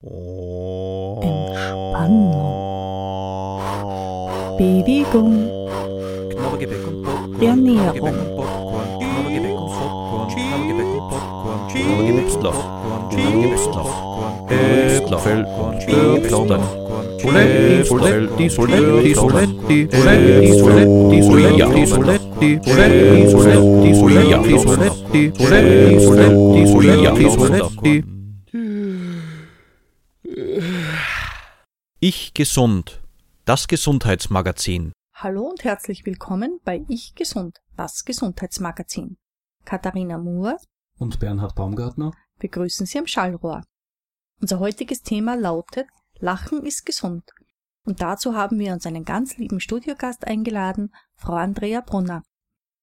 Entspannung. Bewegung. Ernährung. Obstloch. Obstloch. Äpfel und Birnen. Soletti, Soletti, Soletti, Soletti, Soletti, Soletti, Soletti, Soletti. Soletti, Soletti, Soletti, Soletti, Soletti, Soletti, Soletti, Soletti, Soletti, Soletti, Ich gesund. Das Gesundheitsmagazin. Hallo und herzlich willkommen bei Ich Gesund, das Gesundheitsmagazin. Katharina Moore und Bernhard Baumgartner. begrüßen Sie am Schallrohr. Unser heutiges Thema lautet Lachen ist gesund. Und dazu haben wir uns einen ganz lieben Studiogast eingeladen, Frau Andrea Brunner.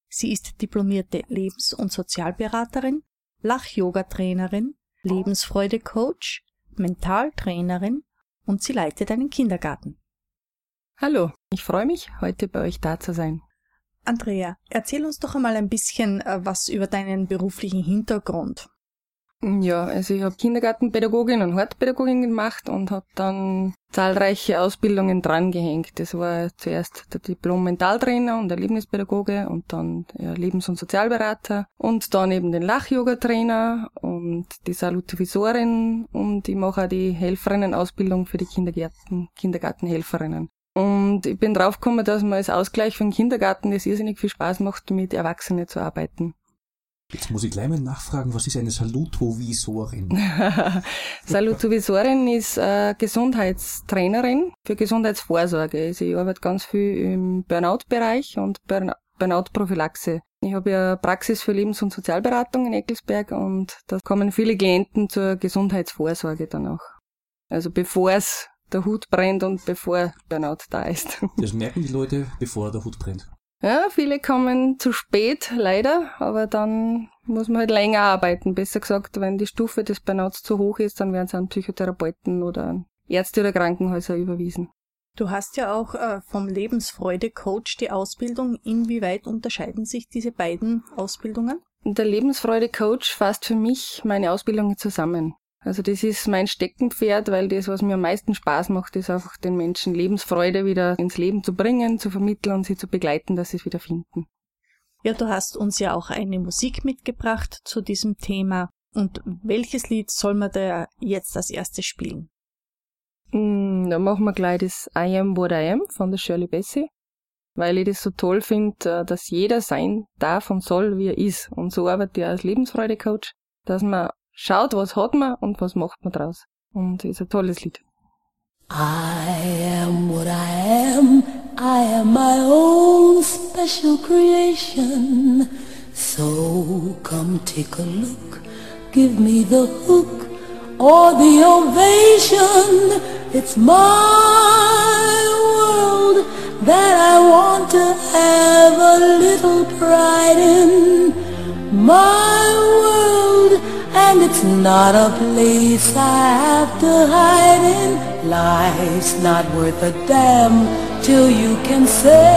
Sie ist diplomierte Lebens- und Sozialberaterin, Lach-Yoga-Trainerin, Lebensfreude-Coach, Mentaltrainerin und sie leitet einen Kindergarten. Hallo, ich freue mich, heute bei euch da zu sein. Andrea, erzähl uns doch einmal ein bisschen äh, was über deinen beruflichen Hintergrund. Ja, also ich habe Kindergartenpädagogin und Hortpädagogin gemacht und habe dann zahlreiche Ausbildungen drangehängt. Das war zuerst der Diplom-Mentaltrainer und Erlebnispädagoge und dann Lebens- und Sozialberater und dann eben den Lach-Yoga-Trainer und die Salutivisorin und ich mache auch die Helferinnen-Ausbildung für die Kindergärten, Kindergartenhelferinnen. Und ich bin draufgekommen, dass mir als Ausgleich vom Kindergarten es irrsinnig viel Spaß macht, mit Erwachsenen zu arbeiten. Jetzt muss ich gleich mal nachfragen, was ist eine Salutovisorin? Salutovisorin ist äh, Gesundheitstrainerin für Gesundheitsvorsorge. Also ich arbeite ganz viel im Burnout-Bereich und Burn Burnout-Prophylaxe. Ich habe ja Praxis für Lebens- und Sozialberatung in Eckelsberg und da kommen viele Klienten zur Gesundheitsvorsorge dann auch. Also bevor es der Hut brennt und bevor Burnout da ist. Das merken die Leute, bevor der Hut brennt. Ja, viele kommen zu spät, leider, aber dann muss man halt länger arbeiten. Besser gesagt, wenn die Stufe des Burnouts zu hoch ist, dann werden sie an Psychotherapeuten oder an Ärzte oder Krankenhäuser überwiesen. Du hast ja auch äh, vom Lebensfreude-Coach die Ausbildung. Inwieweit unterscheiden sich diese beiden Ausbildungen? Der Lebensfreude-Coach fasst für mich meine Ausbildung zusammen. Also das ist mein Steckenpferd, weil das, was mir am meisten Spaß macht, ist einfach den Menschen Lebensfreude wieder ins Leben zu bringen, zu vermitteln und sie zu begleiten, dass sie es wieder finden. Ja, du hast uns ja auch eine Musik mitgebracht zu diesem Thema. Und welches Lied soll man da jetzt als erstes spielen? Mm, Dann machen wir gleich das I Am What I Am von der Shirley Bassey, weil ich das so toll finde, dass jeder sein darf und soll, wie er ist. Und so arbeite ich als Lebensfreude-Coach, dass man schaut, was hat man und was macht man draus. Und ist ein tolles Lied. I am what I am. I am my own special creation. So come take a look. Give me the hook or the ovation. It's my world that I want to have a little pride in. My world, and it's not a place I have to hide in. Life's not worth a damn till you can say,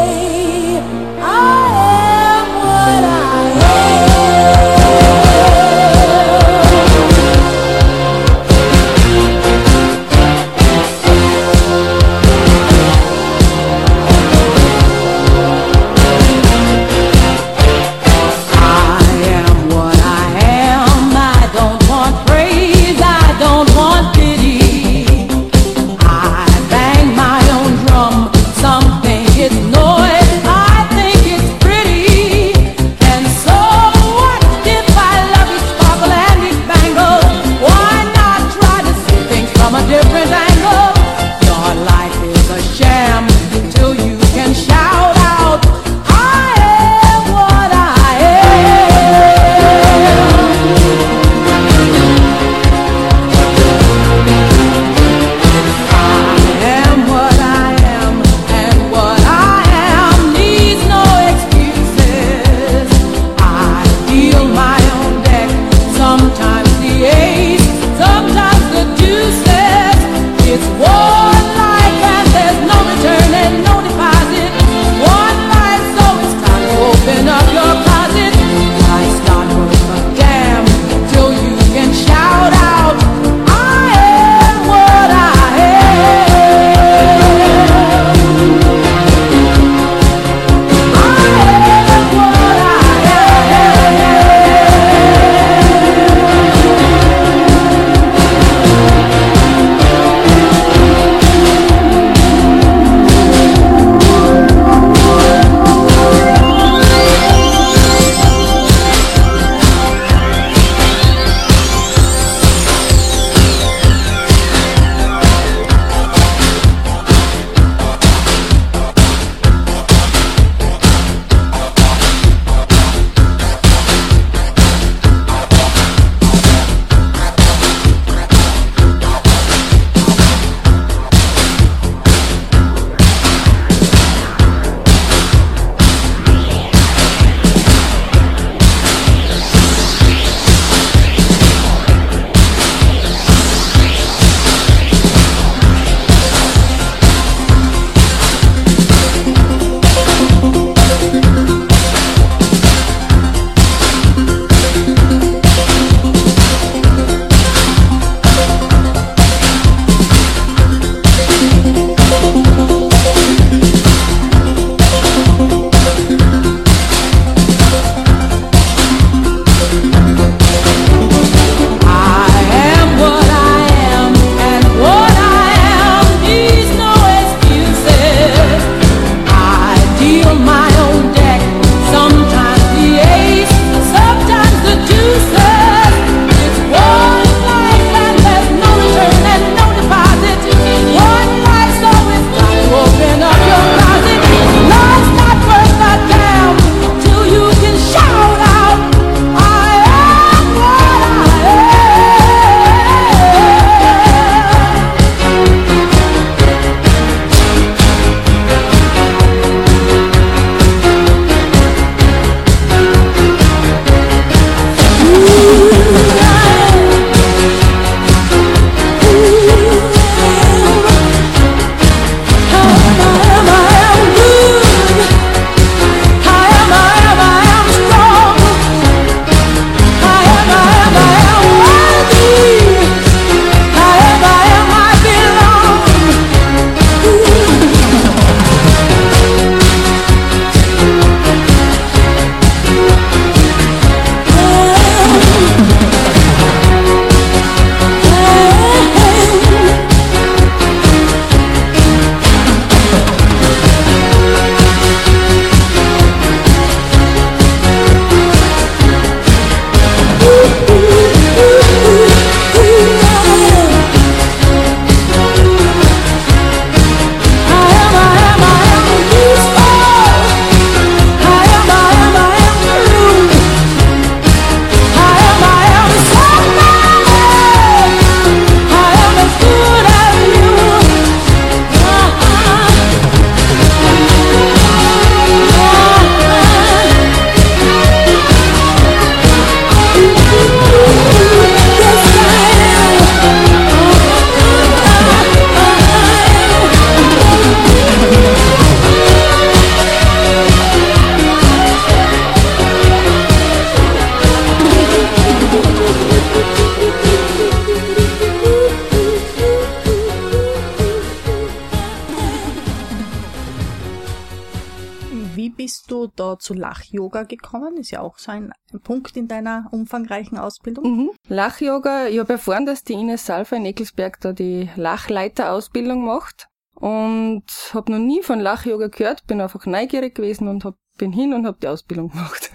zu Lach-Yoga gekommen? Ist ja auch so ein Punkt in deiner umfangreichen Ausbildung. Mhm. Lach-Yoga, ich habe erfahren, dass die Ines Salva in Eckelsberg da die Lachleiter-Ausbildung macht und habe noch nie von Lach-Yoga gehört, bin einfach neugierig gewesen und hab, bin hin und habe die Ausbildung gemacht.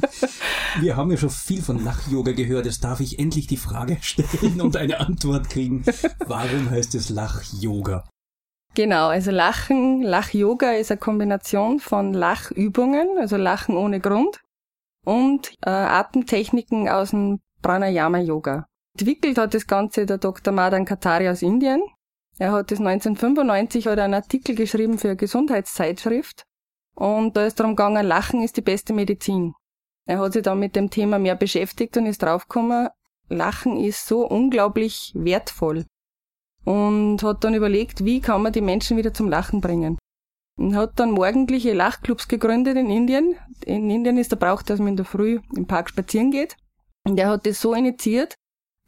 Wir haben ja schon viel von Lach-Yoga gehört. Jetzt darf ich endlich die Frage stellen und eine Antwort kriegen. Warum heißt es Lach-Yoga? Genau, also Lachen, Lach-Yoga ist eine Kombination von Lachübungen, also Lachen ohne Grund, und äh, Atemtechniken aus dem Pranayama-Yoga. Entwickelt hat das Ganze der Dr. Madan Katari aus Indien. Er hat das 1995 hat einen Artikel geschrieben für eine Gesundheitszeitschrift und da ist darum gegangen, Lachen ist die beste Medizin. Er hat sich dann mit dem Thema mehr beschäftigt und ist draufgekommen, Lachen ist so unglaublich wertvoll und hat dann überlegt, wie kann man die Menschen wieder zum Lachen bringen. Und hat dann morgendliche Lachclubs gegründet in Indien. In Indien ist der Brauch, dass man in der Früh im Park spazieren geht. Und er hat das so initiiert,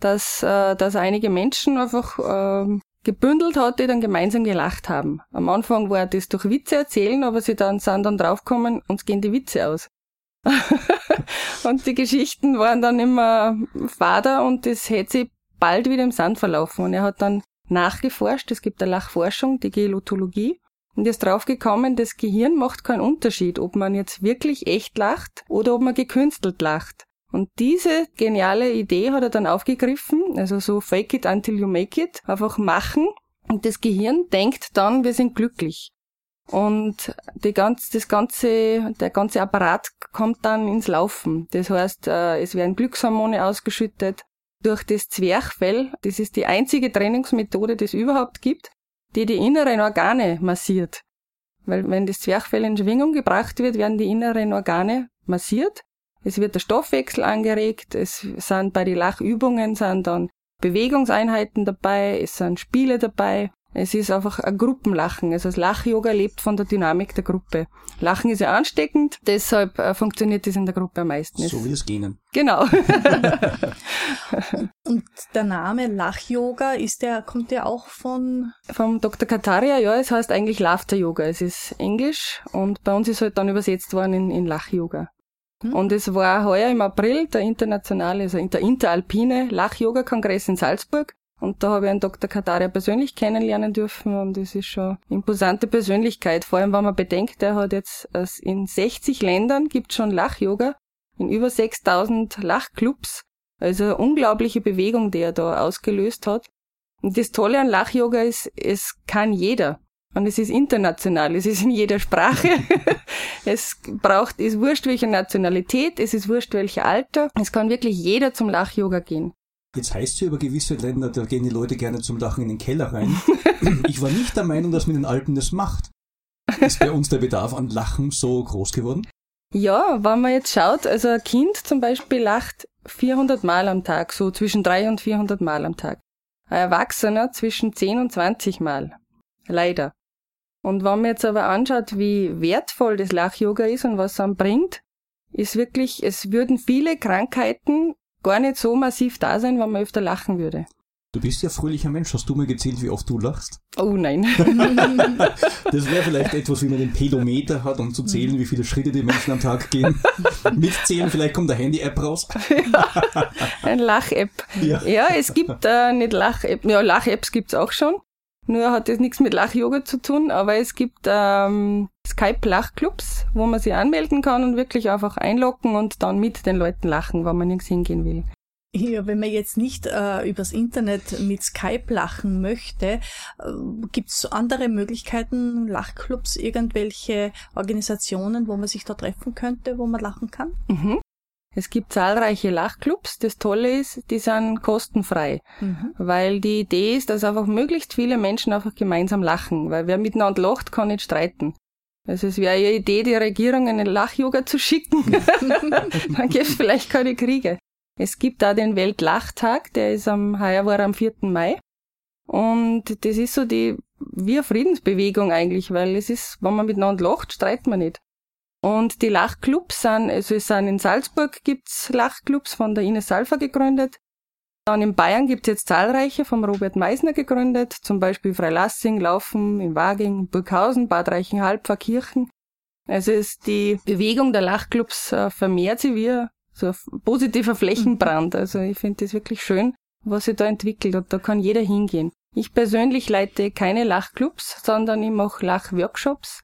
dass, äh, dass einige Menschen einfach äh, gebündelt hat, die dann gemeinsam gelacht haben. Am Anfang war das durch Witze erzählen, aber sie dann sind dann draufgekommen, uns gehen die Witze aus. und die Geschichten waren dann immer fader und das hätte sich bald wieder im Sand verlaufen. Und er hat dann nachgeforscht. Es gibt eine Lachforschung, die Gelotologie. Und ist draufgekommen, das Gehirn macht keinen Unterschied, ob man jetzt wirklich echt lacht oder ob man gekünstelt lacht. Und diese geniale Idee hat er dann aufgegriffen, also so fake it until you make it, einfach machen. Und das Gehirn denkt dann, wir sind glücklich. Und die ganz, das ganze, der ganze Apparat kommt dann ins Laufen. Das heißt, äh, es werden Glückshormone ausgeschüttet, durch das Zwerchfell. Das ist die einzige Trainingsmethode, die es überhaupt gibt, die die inneren Organe massiert. Weil wenn das Zwerchfell in Schwingung gebracht wird, werden die inneren Organe massiert. Es wird der Stoffwechsel angeregt. Es sind bei den Lachübungen sind dann Bewegungseinheiten dabei. Es sind Spiele dabei. Es ist einfach ein Gruppenlachen. Also das Lach-Yoga lebt von der Dynamik der Gruppe. Lachen ist ja ansteckend, deshalb äh, funktioniert das in der Gruppe am meisten. So wie das Genen. Genau. Und der Name Lach-Yoga ist der, kommt der auch von? Vom Dr. Kataria, ja, es heißt eigentlich Laughter Yoga. Es ist Englisch und bei uns ist halt dann übersetzt worden in, in Lach-Yoga. Hm. Und es war heuer im April der internationale, also der interalpine Lach-Yoga-Kongress in Salzburg. Und da habe ich einen Dr. Kataria persönlich kennenlernen dürfen und das ist schon eine imposante Persönlichkeit. Vor allem, wenn man bedenkt, er hat jetzt in 60 Ländern gibt schon Lach-Yoga, in über 6000 Lachclubs. Also eine unglaubliche Bewegung, die er da ausgelöst hat. Und das Tolle an Lach-Yoga ist, es kann jeder. Und es ist international, es ist in jeder Sprache. es braucht, ist wurscht welche Nationalität, es ist wurscht welcher Alter. Es kann wirklich jeder zum Lach-Yoga gehen. Jetzt heißt es ja über gewisse Länder, da gehen die Leute gerne zum Lachen in den Keller rein. ich war nicht der Meinung, dass man in den Alpen das macht. Ist bei uns der Bedarf an Lachen so groß geworden? Ja, wenn man jetzt schaut, also ein Kind zum Beispiel lacht 400 Mal am Tag, so zwischen 300 und 400 Mal am Tag. Ein Erwachsener zwischen 10 und 20 Mal. Leider. Und wenn man jetzt aber anschaut, wie wertvoll das Lach-Yoga ist und was es einem bringt, ist wirklich, es würden viele Krankheiten gar nicht so massiv da sein, wenn man öfter lachen würde. Du bist ja fröhlicher Mensch. Hast du mal gezählt, wie oft du lachst? Oh nein. das wäre vielleicht etwas, wie man den Pedometer hat, um zu zählen, wie viele Schritte die Menschen am Tag gehen. Mitzählen, vielleicht kommt der Handy-App raus. ja, ein Lach-App. Ja. ja. es gibt äh, nicht Lach-App. Ja, Lach-Apps gibt's auch schon. Nur hat das nichts mit Lach-Yoga zu tun, aber es gibt ähm, Skype-Lachclubs, wo man sich anmelden kann und wirklich einfach einloggen und dann mit den Leuten lachen, wenn man nirgends hingehen will. Ja, wenn man jetzt nicht äh, übers Internet mit Skype lachen möchte, äh, gibt es andere Möglichkeiten, Lachclubs, irgendwelche Organisationen, wo man sich da treffen könnte, wo man lachen kann? Mhm. Es gibt zahlreiche Lachclubs. Das Tolle ist, die sind kostenfrei, mhm. weil die Idee ist, dass einfach möglichst viele Menschen einfach gemeinsam lachen, weil wer miteinander lacht, kann nicht streiten. Also es wäre ja Idee, die Regierung einen Lach-Yoga zu schicken. Dann gäbe es vielleicht keine Kriege. Es gibt da den Weltlachtag, der ist am, heuer war am 4. Mai. Und das ist so die, eine Friedensbewegung eigentlich, weil es ist, wenn man miteinander lacht, streitet man nicht. Und die Lachclubs sind, also es sind in Salzburg gibt's Lachclubs von der Ines Salva gegründet. Dann in Bayern gibt's jetzt zahlreiche vom Robert Meisner gegründet, zum Beispiel Freilassing, Laufen, in Waging, Burghausen, Bad Reichenhall, Pfarrkirchen. Also ist die Bewegung der Lachclubs äh, vermehrt sich wie so ein positiver Flächenbrand. Also ich finde das wirklich schön, was sich da entwickelt und da kann jeder hingehen. Ich persönlich leite keine Lachclubs, sondern ich mache Lachworkshops.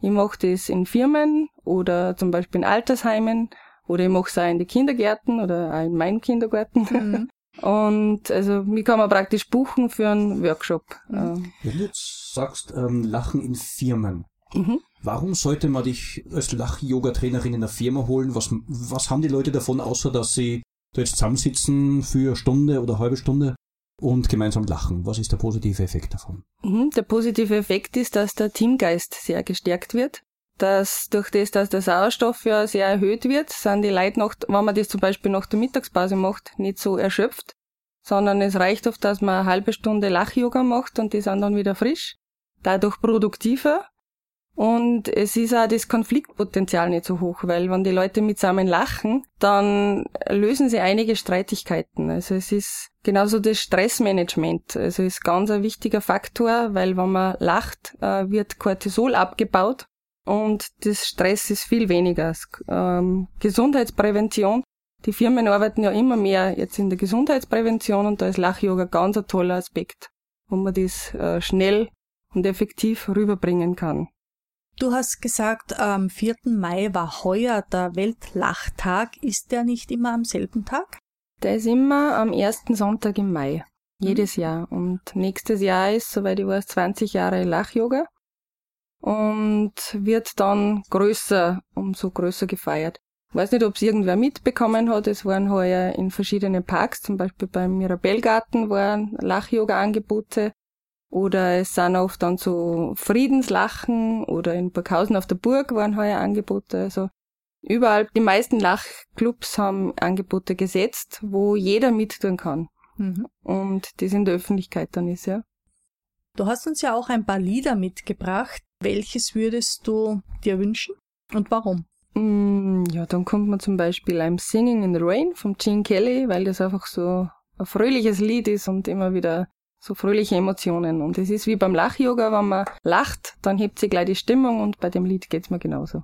Ich mache das in Firmen oder zum Beispiel in Altersheimen oder ich mache es auch in die Kindergärten oder auch in meinem Kindergarten. Mhm. Und also mich kann man praktisch buchen für einen Workshop. Mhm. Wenn du jetzt sagst, ähm, Lachen in Firmen, mhm. warum sollte man dich als Lach-Yoga-Trainerin in der Firma holen? Was, was haben die Leute davon, außer dass sie da jetzt zusammensitzen für eine Stunde oder eine halbe Stunde und gemeinsam lachen? Was ist der positive Effekt davon? Mhm. Der positive Effekt ist, dass der Teamgeist sehr gestärkt wird dass durch das, dass der Sauerstoff ja sehr erhöht wird, sind die Leute noch, wenn man das zum Beispiel nach der Mittagspause macht, nicht so erschöpft, sondern es reicht oft, dass man eine halbe Stunde Lach-Yoga macht und die sind dann wieder frisch, dadurch produktiver und es ist auch das Konfliktpotenzial nicht so hoch, weil wenn die Leute mitsammen lachen, dann lösen sie einige Streitigkeiten. Also es ist genauso das Stressmanagement. Also ist ganz ein wichtiger Faktor, weil wenn man lacht, äh, wird Cortisol abgebaut und das Stress ist viel weniger. Ähm, Gesundheitsprävention. Die Firmen arbeiten ja immer mehr jetzt in der Gesundheitsprävention und da ist Lach-Yoga ganz ein toller Aspekt, wo man das äh, schnell und effektiv rüberbringen kann. Du hast gesagt, am 4. Mai war heuer der Weltlachtag. Ist der nicht immer am selben Tag? Der ist immer am ersten Sonntag im Mai. Jedes mhm. Jahr. Und nächstes Jahr ist, soweit ich weiß, 20 Jahre Lach-Yoga und wird dann größer, umso größer gefeiert. Ich weiß nicht, ob es irgendwer mitbekommen hat. Es waren heuer in verschiedenen Parks, zum Beispiel beim Mirabellgarten waren Lach-Yoga-Angebote. Oder es sind oft dann so Friedenslachen oder in Burghausen auf der Burg waren heuer Angebote. Also überall, die meisten Lachclubs haben Angebote gesetzt, wo jeder mittun kann. Mhm. Und das in der Öffentlichkeit dann ist, ja. Du hast uns ja auch ein paar Lieder mitgebracht. Welches würdest du dir wünschen und warum? Mm, ja, dann kommt man zum Beispiel I'm Singing in the Rain von Gene Kelly, weil das einfach so ein fröhliches Lied ist und immer wieder so fröhliche Emotionen. Und es ist wie beim Lach-Yoga, wenn man lacht, dann hebt sie gleich die Stimmung und bei dem Lied geht's mir genauso.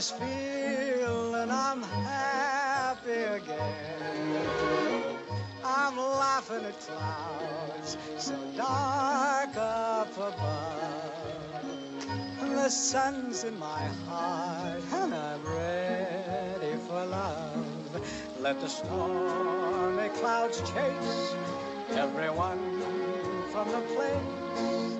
Glorious feeling, I'm happy again. I'm laughing at clouds so dark up above. The sun's in my heart and I'm ready for love. Let the stormy clouds chase everyone from the place.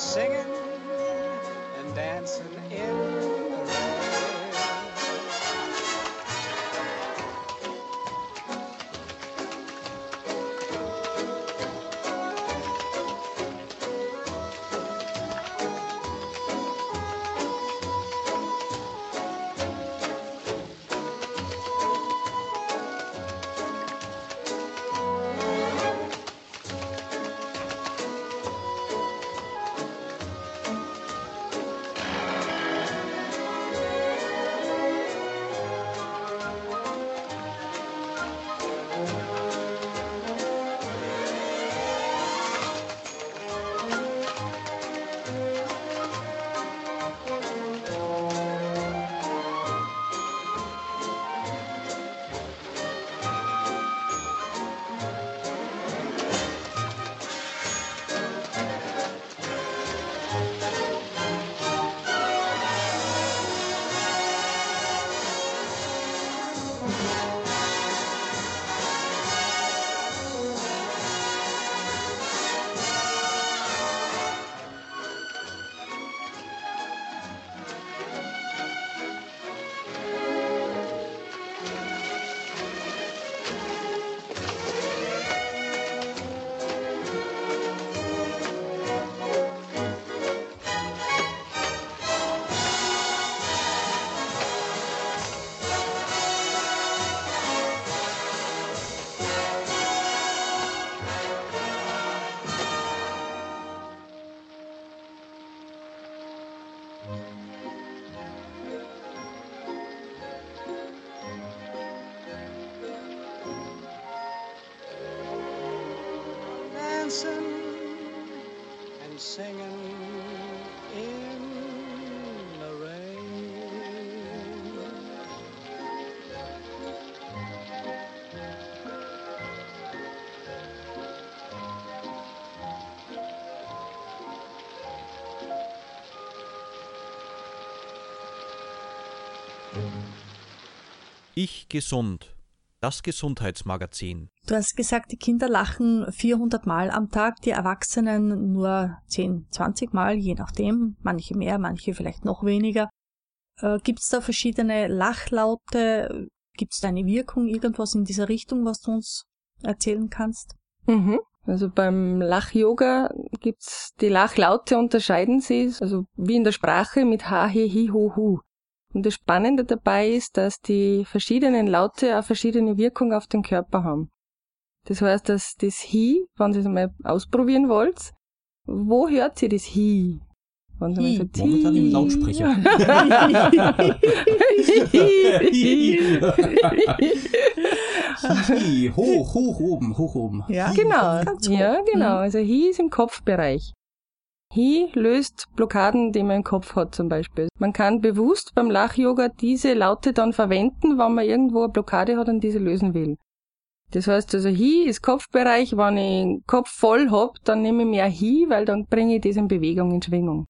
Singing and dancing in Ich gesund. Das Gesundheitsmagazin. Du hast gesagt, die Kinder lachen 400 Mal am Tag, die Erwachsenen nur 10, 20 Mal, je nachdem, manche mehr, manche vielleicht noch weniger. Äh, Gibt es da verschiedene Lachlaute? Gibt es da eine Wirkung, irgendwas in dieser Richtung, was du uns erzählen kannst? Mhm. Also beim Lach-Yoga gibt's die Lachlaute unterscheiden sich, also wie in der Sprache mit Ha, He, Hi, Ho, Hu. Und das Spannende dabei ist, dass die verschiedenen Laute eine verschiedene Wirkung auf den Körper haben. Das heißt, dass das Hi, wenn ihr es mal ausprobieren wollt, wo hört ihr das Hi? Wenn ihr mal Hi. sagt, Momentan im Hi. Lautsprecher. Hi, hoch, hoch oben, hoch oben. Ja, Genau, ja, genau. Mhm. Also Hi ist im Kopfbereich. Hi löst Blockaden, die man im Kopf hat zum Beispiel. Man kann bewusst beim Lach-Yoga diese Laute dann verwenden, wenn man irgendwo eine Blockade hat und diese lösen will. Das heißt also, Hi ist Kopfbereich. Wenn ich den Kopf voll hab, dann nehme ich mehr Hi, weil dann bringe ich das in Bewegung, in Schwingung.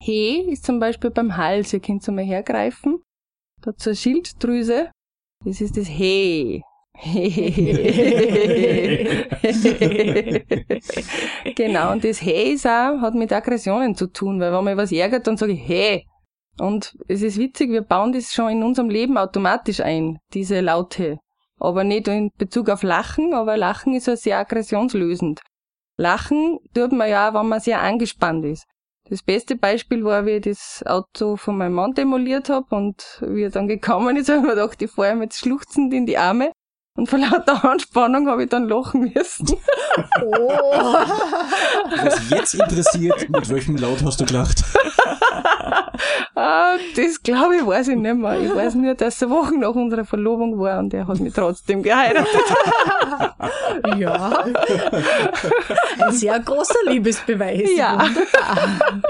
He ist zum Beispiel beim Hals. Ihr könnt mal hergreifen. Da eine Schilddrüse. Das ist das He. genau, und das Hey ist auch, hat mit Aggressionen zu tun, weil wenn man was ärgert, dann sage ich Hey. Und es ist witzig, wir bauen das schon in unserem Leben automatisch ein, diese Laute. Aber nicht in Bezug auf Lachen, aber Lachen ist ja sehr aggressionslösend. Lachen tut man ja wenn man sehr angespannt ist. Das beste Beispiel war, wie ich das Auto von meinem Mann demoliert habe und wie er dann gekommen ist, habe ich mir gedacht, ich fahre ihm jetzt schluchzend in die Arme. Und vor lauter Anspannung habe ich dann lachen müssen. Was jetzt interessiert, mit welchem Laut hast du gelacht? ah, das glaube ich, weiß ich nicht mehr. Ich weiß nur, dass es Wochen nach unserer Verlobung war und er hat mich trotzdem geheiratet. Ja. Ein sehr großer Liebesbeweis. Ja. Wunderbar.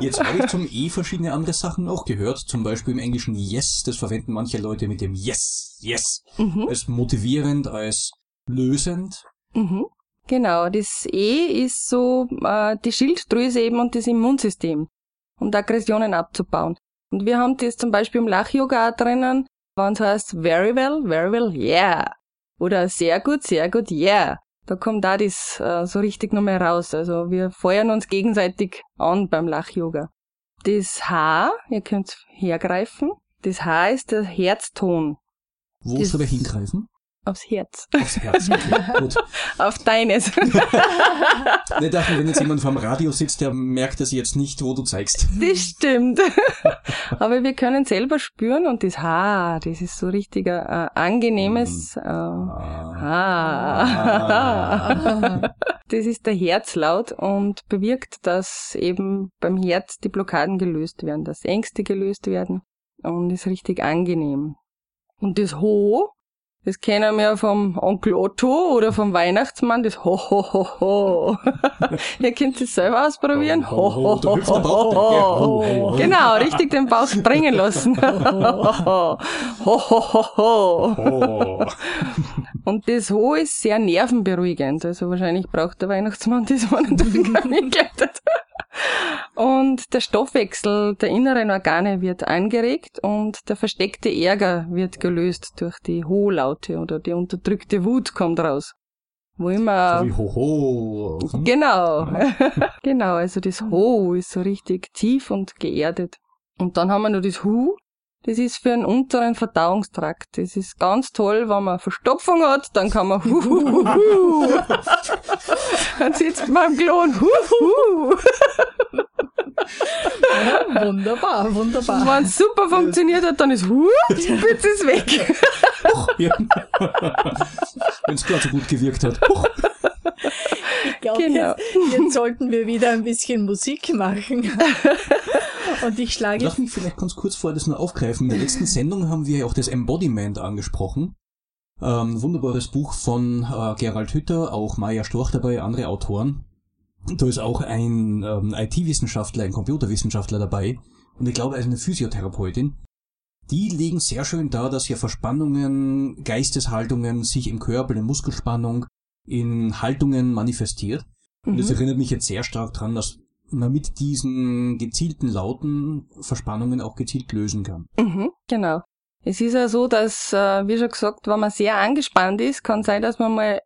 Jetzt habe ich zum E verschiedene andere Sachen auch gehört. Zum Beispiel im Englischen Yes, das verwenden manche Leute mit dem Yes, Yes. Mhm. Als motivierend, als lösend. Mhm. Genau, das E ist so äh, die Schilddrüse eben und das Immunsystem und Aggressionen abzubauen. Und wir haben das zum Beispiel im Lach-Yoga drinnen, wenn es heißt very well, very well, yeah. Oder sehr gut, sehr gut, yeah. Da kommt da das äh, so richtig nochmal raus. Also wir feuern uns gegenseitig an beim Lach-Yoga. Das H, ihr könnt hergreifen, das H ist der Herzton Wo Das- soll er hingreifen? Aufs Herz. Aufs Herz. Okay, gut. Auf deines. Ich dachte, wenn jetzt jemand vorm Radio sitzt, der merkt das jetzt nicht, wo du zeigst. Das stimmt. Aber wir können selber spüren und das Haar, das ist so richtiger äh, angenehmes äh, Haar. Das ist der Herzlaut und bewirkt, dass eben beim Herz die Blockaden gelöst werden, dass Ängste gelöst werden und ist richtig angenehm. Und das Ho, das kennen wir vom Onkel Otto oder vom Weihnachtsmann, das Ho, ho, ho, ho. Ihr könnt es selber ausprobieren. Ho, ho, ho, ho, ho. Genau, richtig den Bauch springen lassen. ho, ho, ho, ho. Und das Ho ist sehr nervenberuhigend. Also wahrscheinlich braucht der Weihnachtsmann das, wenn er den Kamin gleitet. Und der Stoffwechsel der inneren Organe wird angeregt und der versteckte Ärger wird gelöst durch die Ho-Laute oder die unterdrückte Wut kommt raus. Wo immer So wie Hoho. Hm? Genau. genau, also das Ho ist so richtig tief und geerdet. Und dann haben wir noch das Hu. Das ist für einen unteren Verdauungstrakt. Das ist ganz toll, wenn man Verstopfung hat, dann kann man Hu, hu, hu, hu. Dann sitzt man am Klo und Hu, hu. Wunderbar, wunderbar. Wenn es super funktioniert hat, dann ist Hu, jetzt ist weg. Ja. Wenn es gerade so gut gewirkt hat. Huch. Ich glaube, Genau. jetzt, jetzt sollten wir wieder ein bisschen Musik machen. Und ich schlage Lass mich vielleicht ganz kurz vorher das nur aufgreifen. In der letzten Sendung haben wir ja auch das Embodiment angesprochen. Ähm, wunderbares Buch von äh, Gerald Hütter, auch Maya Storch dabei, andere Autoren. Da ist auch ein ähm, IT-Wissenschaftler, ein Computerwissenschaftler dabei und ich glaube, er ist eine Physiotherapeutin. Die legen sehr schön dar, dass ja Verspannungen, Geisteshaltungen sich im Körper, in Muskelspannung, in Haltungen manifestiert. Und das erinnert mich jetzt sehr stark dran, dass man mit diesen gezielten Lauten Verspannungen auch gezielt lösen kann. Mhm, genau. Es ist ja so, dass, äh, wie schon gesagt, wenn man sehr angespannt ist, kann sein, dass man mal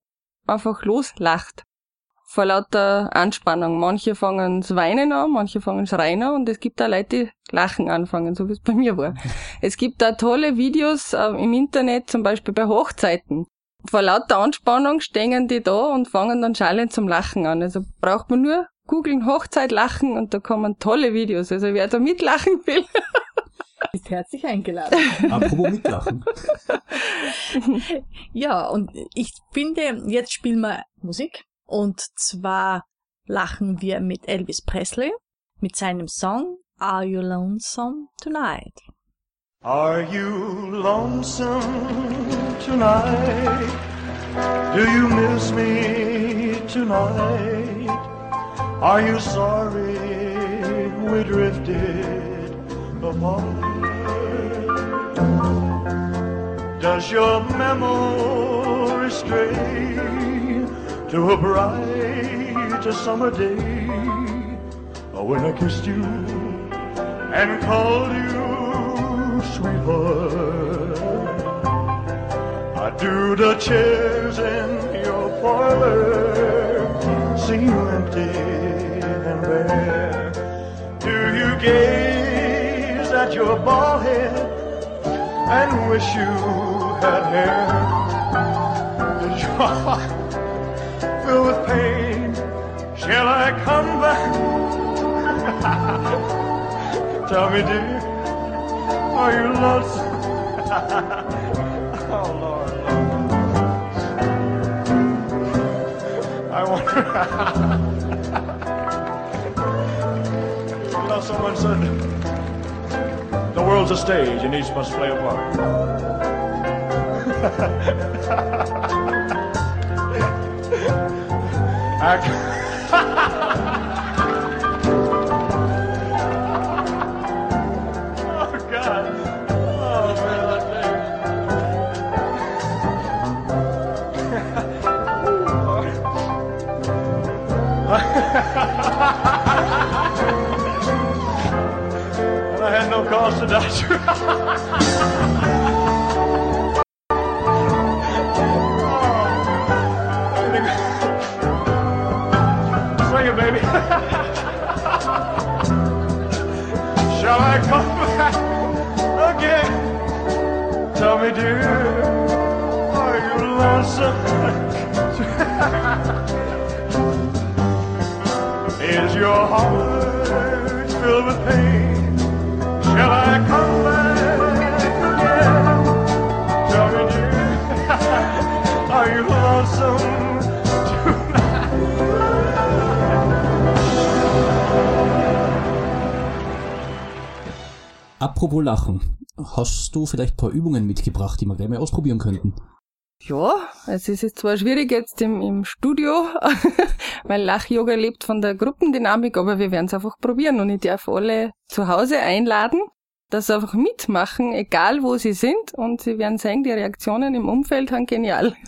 einfach loslacht. Vor lauter Anspannung. Manche fangen zu weinen an, manche fangen schreien an und es gibt da Leute, die lachen anfangen, so wie es bei mir war. es gibt da tolle Videos äh, im Internet, zum Beispiel bei Hochzeiten. Vor lauter Anspannung stehen die da und fangen dann schallend zum Lachen an. Also braucht man nur googeln Hochzeit lachen und da kommen tolle Videos. Also wer da mitlachen will, ist herzlich eingeladen. Apropos mitlachen. Ja, und ich finde, jetzt spielen wir Musik. Und zwar lachen wir mit Elvis Presley mit seinem Song Are You Lonesome Tonight? Are you lonesome tonight? Do you miss me tonight? Are you sorry we drifted apart? Does your memory stray to a bright summer day oh, when I kissed you and called you sweetheart? I do the chairs in your parlor seem Do you gaze at your bald head and wish you had hair? Your heart filled with pain? Shall I come back? Tell me, dear, are you lonesome? oh, Lord, Lord. I wonder. someone said the world's a stage and each must play a part. Act. Oh. it, baby. Shall I come back again? Tell me, dear, are you lonesome? Is your heart filled with pain? Apropos Lachen. Hast du vielleicht ein paar Übungen mitgebracht, die wir gleich mal ausprobieren könnten? Ja, es ist jetzt zwar schwierig jetzt im, im Studio, weil Lach-Yoga lebt von der Gruppendynamik, aber wir werden es einfach probieren und ich darf alle zu Hause einladen, dass sie einfach mitmachen, egal wo sie sind und sie werden sehen, die Reaktionen im Umfeld sind genial.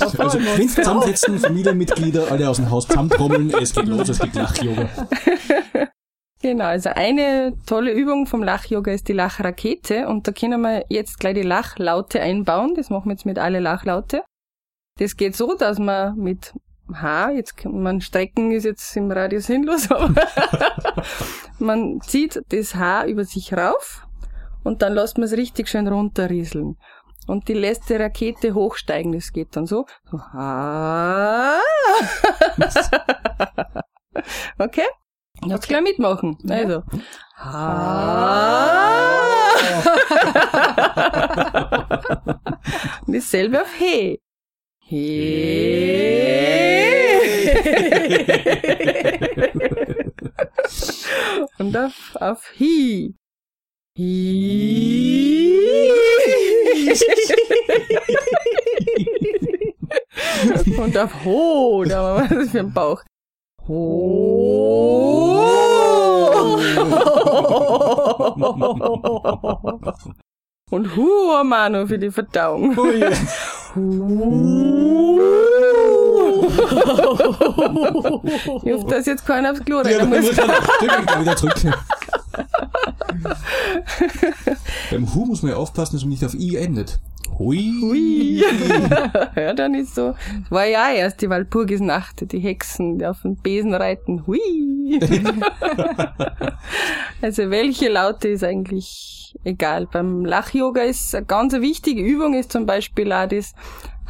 Also Kind zusammensetzen, Familienmitglieder, alle aus dem Haus zusammentrommeln, es geht los, es gibt Lach-Yoga. Genau, also eine tolle Übung vom Lach-Yoga ist die Lachrakete und da können wir jetzt gleich die Lachlaute einbauen. Das machen wir jetzt mit alle Lachlaute. Das geht so, dass man mit H, jetzt kann man strecken ist jetzt im Radio sinnlos, aber man zieht das H über sich rauf und dann lässt man es richtig schön runterrieseln. Und die lässt die Rakete hochsteigen, das geht dann so. so ha. okay? Jetzt gleich mitmachen. Also. Ha. Und dasselbe auf He. He. Und auf, auf Hi. Hi. Und auf Ho, da war was für ein Bauch. Ho. Und Hu, Manu, für die Verdauung. Oh je. Ich hoffe, dass jetzt keiner aufs Klo Ja, dann muss. zurück, wieder zurück. Beim Hu muss man ja aufpassen, dass man nicht auf I endet. Hui. Hui. ja, dann ist so. War ja auch erst die Walpurgisnacht, die Hexen, die auf dem Besen reiten. Hui. also welche Laute ist eigentlich egal. Beim Lach-Yoga ist eine ganz wichtige Übung, ist zum Beispiel auch das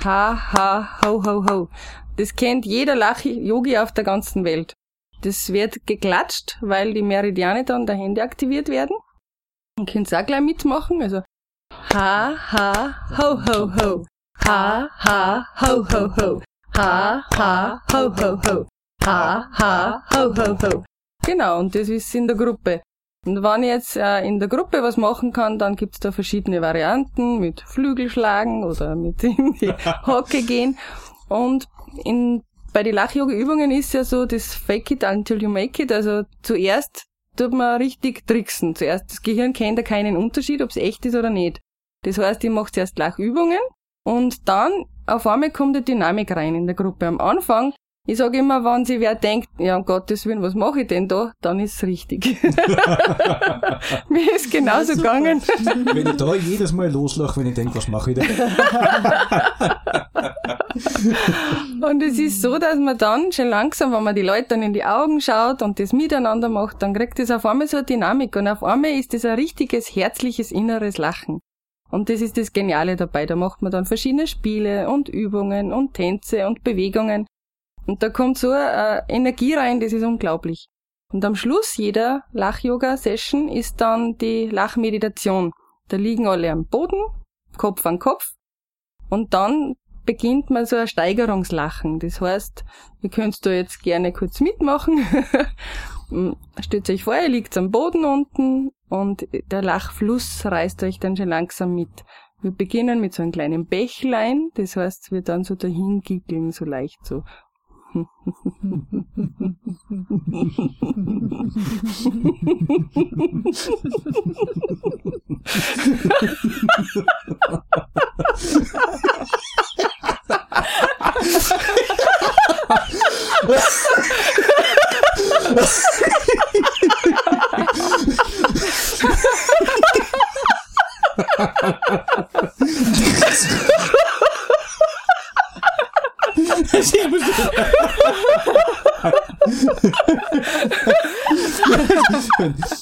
Ha, Ha, Ho, Ho, Ho. Das kennt jeder Lach-Yogi auf der ganzen Welt. Das wird geklatscht, weil die Meridiane dann der Hände aktiviert werden. Ihr könnt auch gleich mitmachen, also Ha, ha, ho, ho, ho. Ha, ha, ho, ho, ho. Ha, ha, ho, ho, ho. Ha, ha, ho, ho, ho. Genau, und das ist in der Gruppe. Und wenn ich jetzt äh, in der Gruppe was machen kann, dann gibt's da verschiedene Varianten mit Flügelschlagen oder mit in die Hocke gehen. Und in, bei den Lach-Yoga-Übungen ist ja so das Fake it until you make it. Also zuerst tut man richtig tricksen. Zuerst das Gehirn kennt ja keinen Unterschied, ob es echt ist oder nicht. Das heißt, ich mache zuerst Lachübungen und dann auf einmal kommt die Dynamik rein in der Gruppe. Am Anfang, ich sage immer, wenn sich wer denkt, ja um Gottes Willen, was mache ich denn da, dann ist es richtig. Mir ist genauso gegangen. Wenn ich da jedes Mal loslache, wenn ich denke, was mache ich denn? Und es ist so, dass man dann schon langsam, wenn man die Leute dann in die Augen schaut und das miteinander macht, dann kriegt es auf einmal so eine Dynamik und auf einmal ist das ein richtiges, herzliches, inneres Lachen. Und das ist das Geniale dabei. Da macht man dann verschiedene Spiele und Übungen und Tänze und Bewegungen. Und da kommt so eine Energie rein, das ist unglaublich. Und am Schluss jeder Lach-Yoga-Session ist dann die Lachmeditation. Da liegen alle am Boden, Kopf an Kopf. Und dann beginnt man so ein Steigerungslachen. Das heißt, ihr könnt da jetzt gerne kurz mitmachen. Stellt euch vor, ihr liegt am Boden unten und der Lachfluss reißt euch dann schon langsam mit. Wir beginnen mit so einem kleinen Bächlein, das heißt, wir dann so dahin giggeln, so leicht so. Ich muss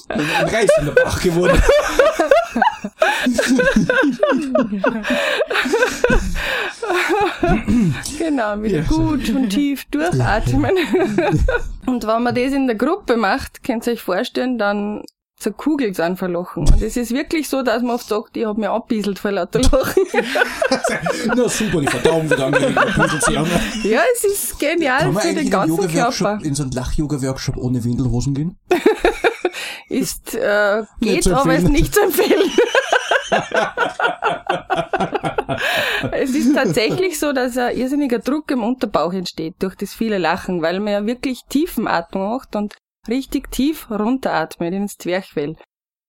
ein reißender Bach geworden. Genau, wieder Ja. gut und tief durchatmen. und wenn man das in der Gruppe macht, könnt ihr euch vorstellen, dann zerkugelt an vor Lachen. Und es ist wirklich so, dass man oft sagt, ich hab mich abbieselt vor lauter Lachen. Na super, die Verdauung wird angeregt, ja, es ist genial Kann man für den in ganzen Yoga-Workshop, Körper. in so einen Lach-Yoga-Workshop ohne Windelhosen gehen? Ist, äh, geht, aber ist nicht zu empfehlen. Es ist tatsächlich so, dass ein irrsinniger Druck im Unterbauch entsteht durch das viele Lachen, weil man ja wirklich Tiefenatmung macht und richtig tief runteratmet ins Zwerchfell.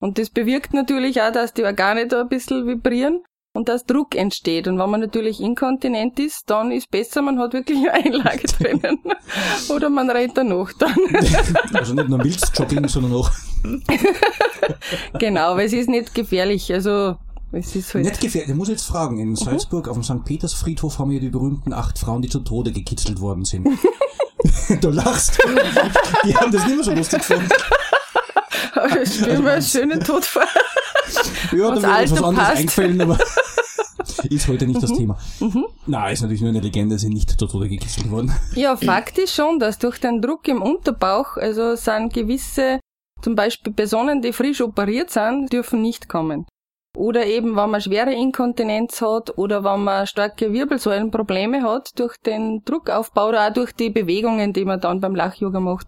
Und das bewirkt natürlich auch, dass die Organe da ein bisschen vibrieren und dass Druck entsteht. Und wenn man natürlich inkontinent ist, dann ist besser, man hat wirklich eine Einlage drinnen. Oder man rennt danach dann. Also nicht nur Milzjogging, sondern auch genau, weil es ist nicht gefährlich. Also es ist halt. nicht gefährlich. Ich muss jetzt fragen, in Salzburg auf dem St. Petersfriedhof haben wir die berühmten acht Frauen, die zu Tode gekitzelt worden sind. du lachst. Die haben das nicht mehr so lustig gefunden. Ich stelle mir einen schönen Tod vor. Ja, da wäre uns was anderes passt. eingefallen, aber ist heute nicht das Thema. Na, ist natürlich nur eine Legende, sind nicht zu Tode gekitzelt worden. Ja, Fakt ist schon, dass durch den Druck im Unterbauch, also sind gewisse, zum Beispiel Personen, die frisch operiert sind, dürfen nicht kommen. Oder eben, wenn man schwere Inkontinenz hat oder wenn man starke Wirbelsäulenprobleme hat, durch den Druckaufbau oder auch durch die Bewegungen, die man dann beim Lach-Yoga macht,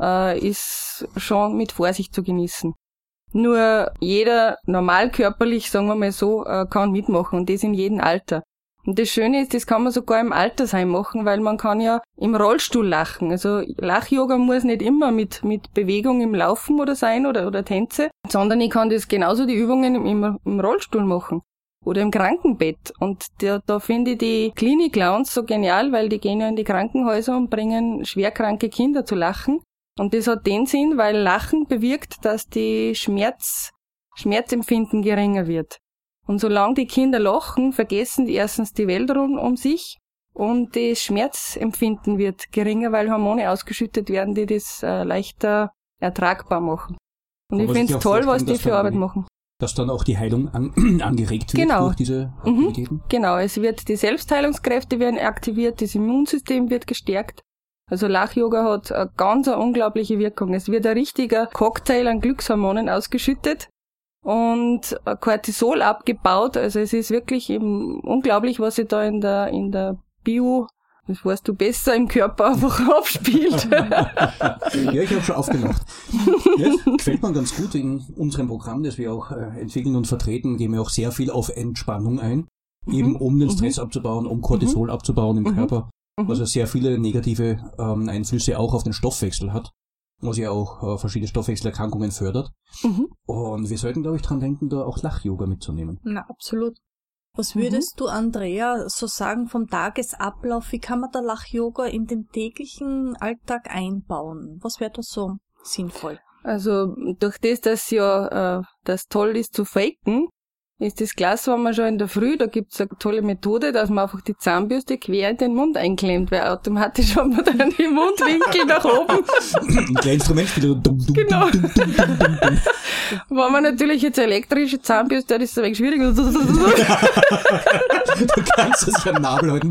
äh, ist schon mit Vorsicht zu genießen. Nur jeder normal körperlich, sagen wir mal so, äh, kann mitmachen und das in jedem Alter. Und das Schöne ist, das kann man sogar im Altersheim machen, weil man kann ja im Rollstuhl lachen. Also Lachyoga muss nicht immer mit, mit Bewegung im Laufen oder sein oder, oder Tänze, sondern ich kann das genauso die Übungen im, im Rollstuhl machen oder im Krankenbett. Und da, da finde ich die Klinik-Clowns so genial, weil die gehen ja in die Krankenhäuser und bringen schwerkranke Kinder zu lachen. Und das hat den Sinn, weil Lachen bewirkt, dass die Schmerz, Schmerzempfinden geringer wird. Und solange die Kinder lachen, vergessen die erstens die Welt rund um sich und das Schmerzempfinden wird geringer, weil Hormone ausgeschüttet werden, die das äh, leichter ertragbar machen. Und Aber ich finde es toll, was die für Arbeit machen. Dass dann auch die Heilung an, angeregt wird Genau. durch diese Mhm. Aktivitäten. Genau, es wird die Selbstheilungskräfte werden aktiviert, das Immunsystem wird gestärkt. Also Lach-Yoga hat eine ganz eine unglaubliche Wirkung. Es wird ein richtiger Cocktail an Glückshormonen ausgeschüttet und Cortisol abgebaut. Also es ist wirklich eben unglaublich, was sich da in der, in der Bio, das weißt du besser, im Körper einfach abspielt. Ja, ich habe schon aufgemacht. Ja, gefällt mir ganz gut in unserem Programm, das wir auch äh, entwickeln und vertreten, gehen wir auch sehr viel auf Entspannung ein. Eben um den Stress abzubauen, um Cortisol abzubauen im Mhm. Körper, Mhm. was ja sehr viele negative ähm, Einflüsse auch auf den Stoffwechsel hat, was ja auch äh, verschiedene Stoffwechselerkrankungen fördert. Mhm. Und wir sollten, glaube ich, dran denken, da auch Lach-Yoga mitzunehmen. Na, absolut. Was Mhm. würdest du, Andrea, so sagen vom Tagesablauf? Wie kann man da Lach-Yoga in den täglichen Alltag einbauen? Was wäre da so sinnvoll? Also durch das, dass ja äh, das toll ist zu faken, ist das klasse, wenn man schon in der Früh, da gibt's eine tolle Methode, dass man einfach die Zahnbürste quer in den Mund einklemmt, weil automatisch hat man dann die Mundwinkel nach oben. Ein kleines Instrument spielt so dumm, dumm, Genau. dumm, dumm, dumm, dumm. Wenn man natürlich jetzt elektrische Zahnbürste hat, ist es ein wenig schwierig. Du kannst es ja am Nabel halten.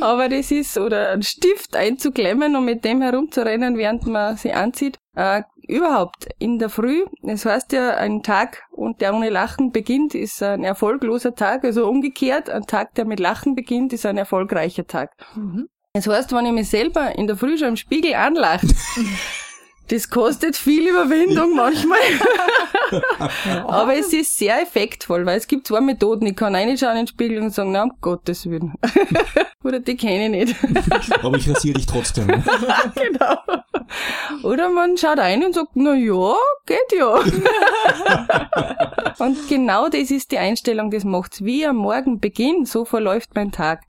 Aber das ist, oder einen Stift einzuklemmen und mit dem herumzurennen, während man sie anzieht. Äh, überhaupt, in der Früh, das heißt ja, ein Tag, und der ohne Lachen beginnt, ist ein erfolgloser Tag. Also umgekehrt, ein Tag, der mit Lachen beginnt, ist ein erfolgreicher Tag. Mhm. Das heißt, wenn ich mich selber in der Früh schon im Spiegel anlache, das kostet viel Überwindung manchmal. Aber es ist sehr effektvoll, weil es gibt zwei Methoden. Ich kann reinschauen in den Spiegel und sagen, na, um Gottes Willen. Oder die kenne ich nicht. Aber ich rasiere dich trotzdem. genau. Oder man schaut ein und sagt, na ja, geht ja. und genau das ist die Einstellung, das macht's. Wie am Morgen beginnt, so verläuft mein Tag.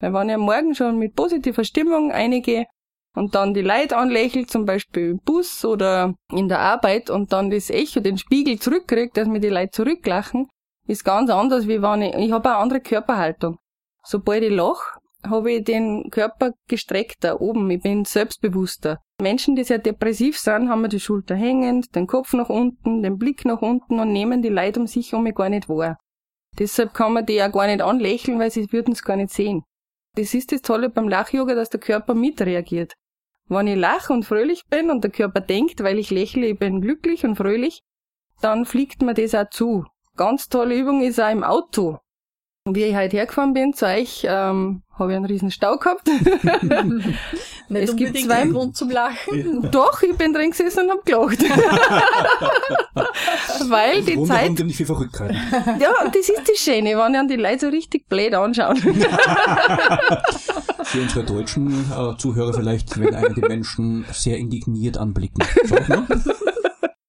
Weil wenn ich am Morgen schon mit positiver Stimmung einige und dann die Leute anlächelt, zum Beispiel im Bus oder in der Arbeit und dann das Echo, den Spiegel zurückkriegt, dass mir die Leute zurücklachen, ist ganz anders, wie wenn ich, ich habe eine andere Körperhaltung. Sobald ich lach, habe ich den Körper gestreckter oben, ich bin selbstbewusster. Menschen, die sehr depressiv sind, haben die Schulter hängend, den Kopf nach unten, den Blick nach unten und nehmen die Leute um sich um mich gar nicht wahr. Deshalb kann man die ja gar nicht anlächeln, weil sie würden es gar nicht sehen. Das ist das Tolle beim Lach-Yoga, dass der Körper mitreagiert. Wenn ich lache und fröhlich bin und der Körper denkt, weil ich lächle, ich bin glücklich und fröhlich, dann fliegt mir das auch zu. Ganz tolle Übung ist auch im Auto. Wie ich heute hergefahren bin zu euch, ähm, habe ich einen riesen Stau gehabt. Nicht Es gibt zwei- Grund zum Lachen. Doch, ich bin drin gesessen und hab gelacht. Weil die Wunder Zeit, die nicht viel verrückt gehalten. ja, das ist das Schöne, wenn ich die Leute so richtig blöd anschauen. Für unsere deutschen äh, Zuhörer vielleicht, wenn einen die Menschen sehr indigniert anblicken. Mal.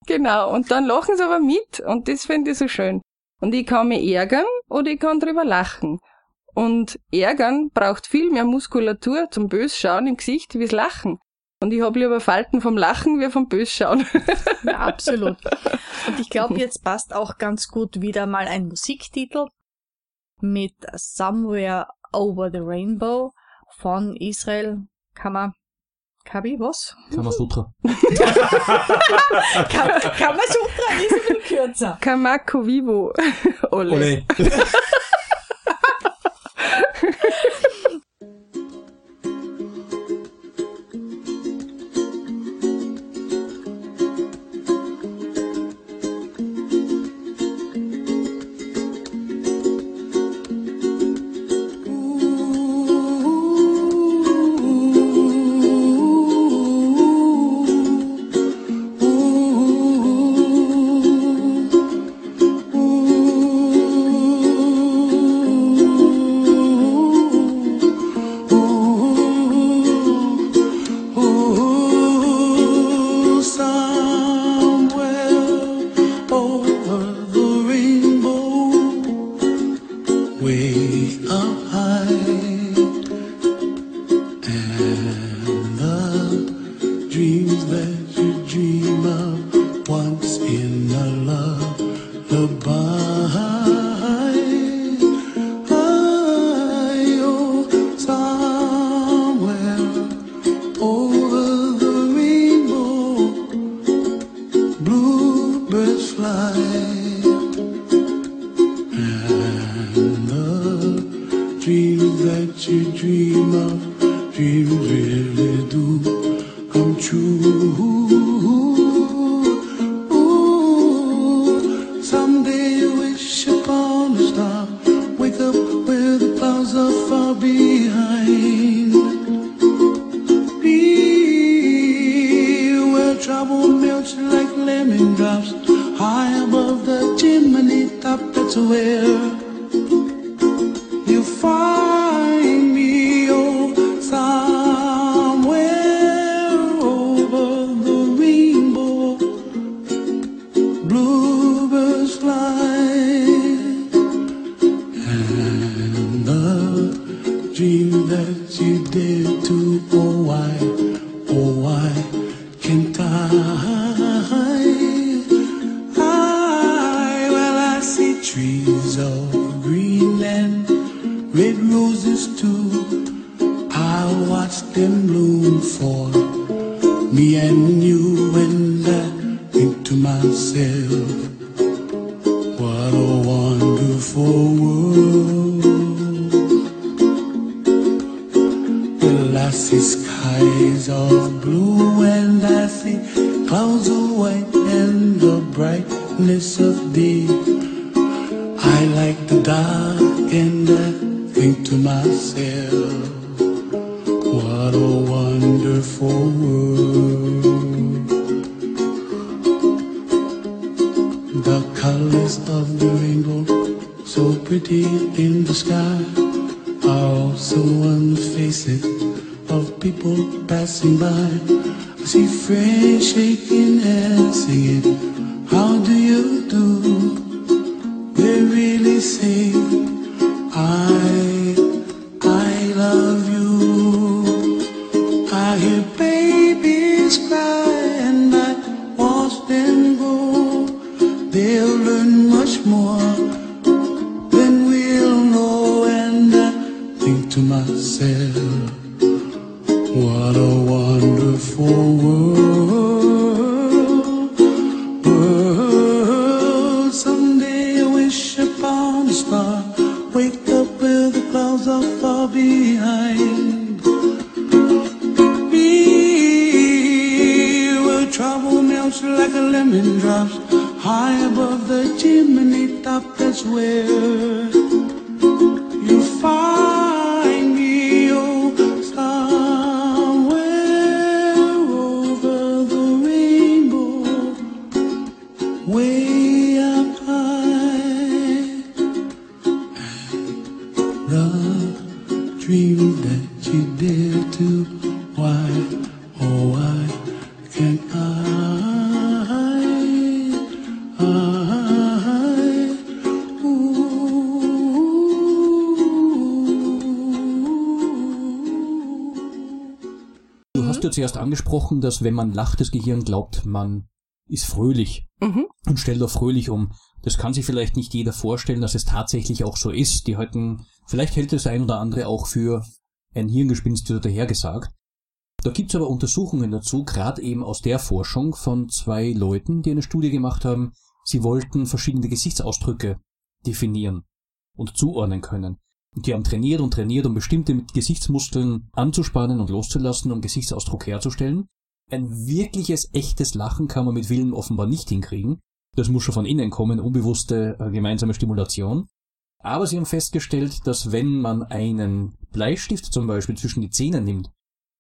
genau, und dann lachen sie aber mit und das finde ich so schön. Und ich kann mich ärgern oder ich kann drüber lachen. Und ärgern braucht viel mehr Muskulatur zum Bösschauen im Gesicht wie das Lachen. Und ich habe lieber Falten vom Lachen wie vom Bösschauen. Ja, absolut. Und ich glaube, jetzt passt auch ganz gut wieder mal ein Musiktitel mit Somewhere Over the Rainbow von Israel Kama. Kabi, was? Kamasutra. Kam, Kamasutra ist bisschen kürzer. Kamako Vivo. Ole. Ole. angesprochen, dass wenn man lacht, das Gehirn glaubt, man ist fröhlich Mhm. und stellt auch fröhlich um. Das kann sich vielleicht nicht jeder vorstellen, dass es tatsächlich auch so ist. Die halten, vielleicht hält das ein oder andere auch für ein Hirngespinst oder dahergesagt. Da gibt's aber Untersuchungen dazu, gerade eben aus der Forschung von zwei Leuten, die eine Studie gemacht haben. Sie wollten verschiedene Gesichtsausdrücke definieren und zuordnen können. Und die haben trainiert und trainiert, um bestimmte Gesichtsmuskeln anzuspannen und loszulassen, um Gesichtsausdruck herzustellen. Ein wirkliches, echtes Lachen kann man mit Willen offenbar nicht hinkriegen. Das muss schon von innen kommen, unbewusste äh, gemeinsame Stimulation. Aber sie haben festgestellt, dass wenn man einen Bleistift zum Beispiel zwischen die Zähne nimmt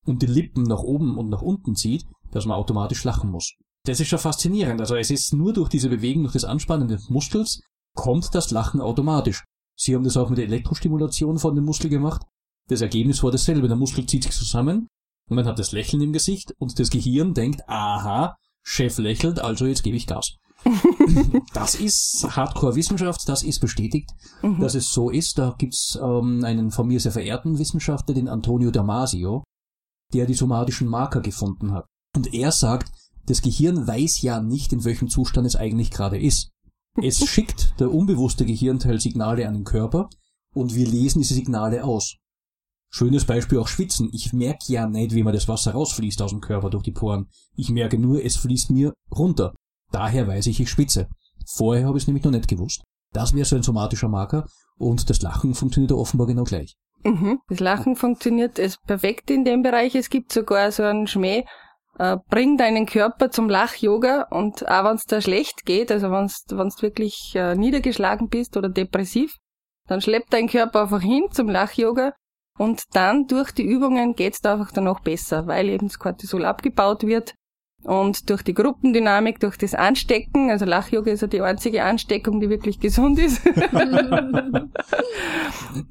und die Lippen nach oben und nach unten zieht, dass man automatisch lachen muss. Das ist schon faszinierend. Also es ist nur durch diese Bewegung, durch das Anspannen des Muskels, kommt das Lachen automatisch. Sie haben das auch mit der Elektrostimulation von dem Muskel gemacht. Das Ergebnis war dasselbe. Der Muskel zieht sich zusammen und man hat das Lächeln im Gesicht und das Gehirn denkt, aha, Chef lächelt, also jetzt gebe ich Gas. das ist Hardcore-Wissenschaft, das ist bestätigt, dass es so ist. Da gibt's ähm, einen von mir sehr verehrten Wissenschaftler, den Antonio Damasio, der die somatischen Marker gefunden hat. Und er sagt, das Gehirn weiß ja nicht, in welchem Zustand es eigentlich gerade ist. Es schickt der unbewusste Gehirnteil Signale an den Körper und wir lesen diese Signale aus. Schönes Beispiel auch Schwitzen. Ich merke ja nicht, wie man das Wasser rausfließt aus dem Körper durch die Poren. Ich merke nur, es fließt mir runter. Daher weiß ich, ich schwitze. Vorher habe ich es nämlich noch nicht gewusst. Das wäre so ein somatischer Marker und das Lachen funktioniert offenbar genau gleich. Mhm. Das Lachen funktioniert es perfekt in dem Bereich. Es gibt sogar so einen Schmäh, äh, bring deinen Körper zum Lach-Yoga und auch wenn es da schlecht geht, also wenn du wirklich äh, niedergeschlagen bist oder depressiv, dann schleppt dein Körper einfach hin zum Lach-Yoga und dann durch die Übungen geht's da einfach dann auch besser, weil eben das Cortisol abgebaut wird und durch die Gruppendynamik, durch das Anstecken, also Lach-Yoga ist ja die einzige Ansteckung, die wirklich gesund ist.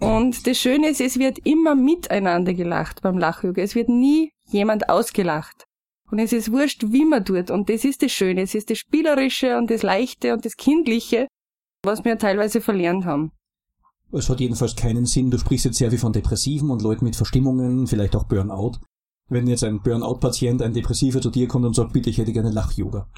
und das Schöne ist, es wird immer miteinander gelacht beim Lach-Yoga. Es wird nie jemand ausgelacht. Und es ist wurscht, wie man tut. Und das ist das Schöne. Es ist das Spielerische und das Leichte und das Kindliche, was wir teilweise verlernt haben. Es hat jedenfalls keinen Sinn. Du sprichst jetzt sehr viel von Depressiven und Leuten mit Verstimmungen, vielleicht auch Burnout. Wenn jetzt ein Burnout-Patient, ein Depressiver zu dir kommt und sagt, bitte, ich hätte gerne Lach-Yoga.